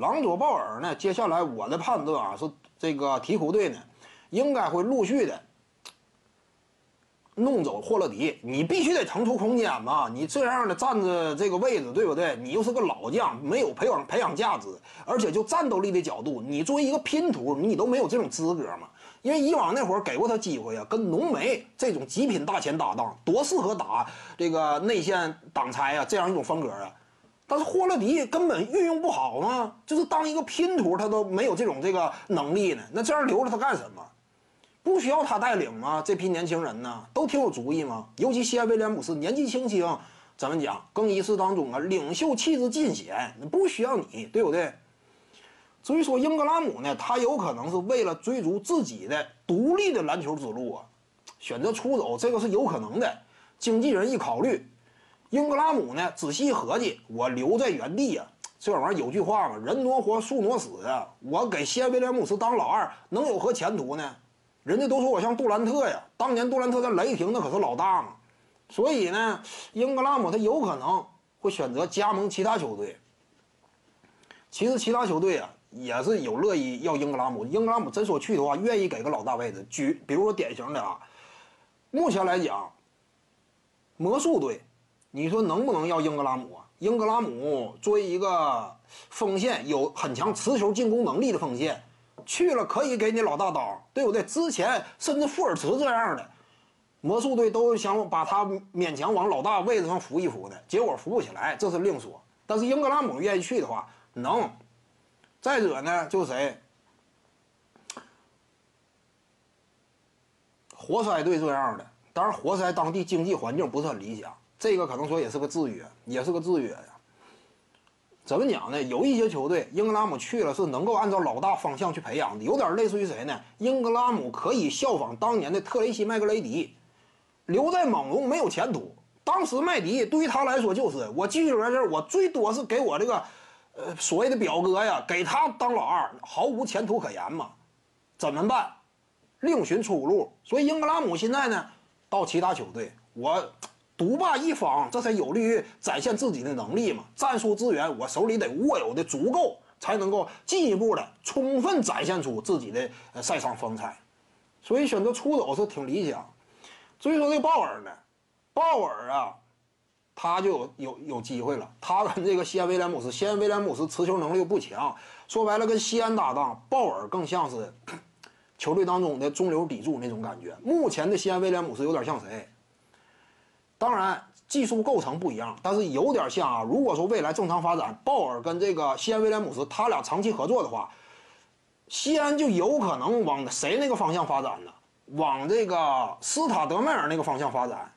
朗佐鲍尔呢，接下来我的判断啊是这个鹈鹕队呢，应该会陆续的弄走霍勒迪。你必须得腾出空间嘛，你这样的站着这个位置，对不对？你又是个老将，没有培养培养价值，而且就战斗力的角度，你作为一个拼图，你都没有这种资格嘛。因为以往那会儿给过他机会啊，跟浓眉这种极品大前搭档，多适合打这个内线挡拆啊，这样一种风格啊。但是霍勒迪根本运用不好嘛，就是当一个拼图，他都没有这种这个能力呢。那这样留着他干什么？不需要他带领吗？这批年轻人呢，都挺有主意吗？尤其西安威廉姆斯年纪轻轻，怎么讲？更衣室当中啊，领袖气质尽显，不需要你，对不对？至于说英格拉姆呢，他有可能是为了追逐自己的独立的篮球之路啊，选择出走，这个是有可能的。经纪人一考虑。英格拉姆呢？仔细一合计，我留在原地呀，这玩意儿有句话嘛，人挪活，树挪死啊。我给西安威廉姆斯当老二，能有何前途呢？人家都说我像杜兰特呀，当年杜兰特在雷霆那可是老大嘛。所以呢，英格拉姆他有可能会选择加盟其他球队。其实其他球队啊也是有乐意要英格拉姆，英格拉姆真说去的话，愿意给个老大位置。举比如说典型的啊，目前来讲，魔术队。你说能不能要英格拉姆啊？英格拉姆作为一个锋线，有很强持球进攻能力的锋线，去了可以给你老大当，对不对？之前甚至富尔茨这样的魔术队都想把他勉强往老大位置上扶一扶的，结果扶不起来，这是另说。但是英格拉姆愿意去的话，能。再者呢，就是谁？活塞队这样的，当然活塞当地经济环境不是很理想。这个可能说也是个制约，也是个制约呀。怎么讲呢？有一些球队，英格拉姆去了是能够按照老大方向去培养的，有点类似于谁呢？英格拉姆可以效仿当年的特雷西·麦格雷迪，留在猛龙没有前途。当时麦迪对于他来说就是我继续留在这儿，我最多是给我这个，呃，所谓的表哥呀，给他当老二，毫无前途可言嘛。怎么办？另寻出路。所以英格拉姆现在呢，到其他球队，我。独霸一方，这才有利于展现自己的能力嘛。战术资源我手里得握有的足够，才能够进一步的充分展现出自己的赛场风采。所以选择出走是挺理想。至于说这鲍尔呢，鲍尔啊，他就有有有机会了。他跟这个西安威廉姆斯，西安威廉姆斯持球能力又不强，说白了跟西安搭档，鲍尔更像是 球队当中的中流砥柱那种感觉。目前的西安威廉姆斯有点像谁？当然，技术构成不一样，但是有点像啊。如果说未来正常发展，鲍尔跟这个西安威廉姆斯他俩长期合作的话，西安就有可能往谁那个方向发展呢？往这个斯塔德迈尔那个方向发展，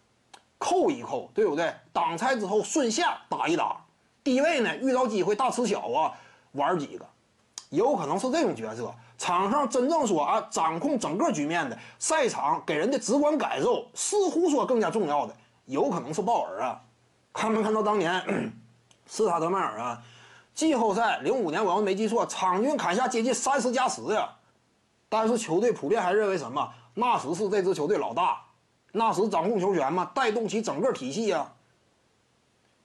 扣一扣，对不对？挡拆之后顺下打一打，低位呢遇到机会大吃小啊，玩几个，有可能是这种角色。场上真正说啊，掌控整个局面的赛场给人的直观感受，似乎说更加重要的。有可能是鲍尔啊，看没看到当年 斯塔德迈尔啊？季后赛零五年，我要没记错，场均砍下接近三十加十呀。但是球队普遍还认为什么？纳什是这支球队老大，纳什掌控球权嘛，带动起整个体系呀。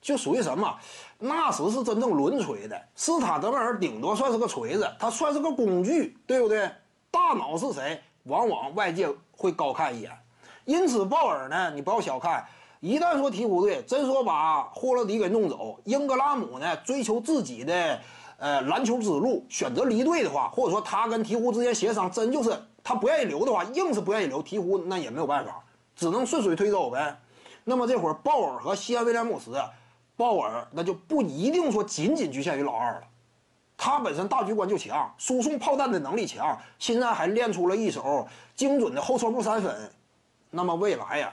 就属于什么？纳什是真正轮锤的，斯塔德迈尔顶多算是个锤子，他算是个工具，对不对？大脑是谁？往往外界会高看一眼。因此，鲍尔呢，你不要小看。一旦说鹈鹕队真说把霍勒迪给弄走，英格拉姆呢追求自己的呃篮球之路，选择离队的话，或者说他跟鹈鹕之间协商，真就是他不愿意留的话，硬是不愿意留，鹈鹕那也没有办法，只能顺水推舟呗。那么这会儿鲍尔和西安威廉姆斯，鲍尔那就不一定说仅仅局限于老二了，他本身大局观就强，输送炮弹的能力强，现在还练出了一手精准的后撤步三分，那么未来呀。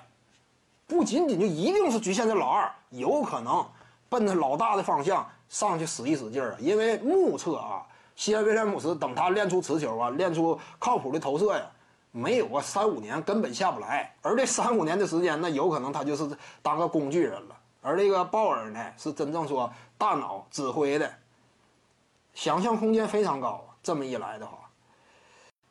不仅仅就一定是局限在老二，有可能奔着老大的方向上去使一使劲儿啊！因为目测啊，西安威廉姆斯等他练出持球啊，练出靠谱的投射呀，没有啊三五年根本下不来。而这三五年的时间，那有可能他就是当个工具人了。而这个鲍尔呢，是真正说大脑指挥的，想象空间非常高！这么一来的话。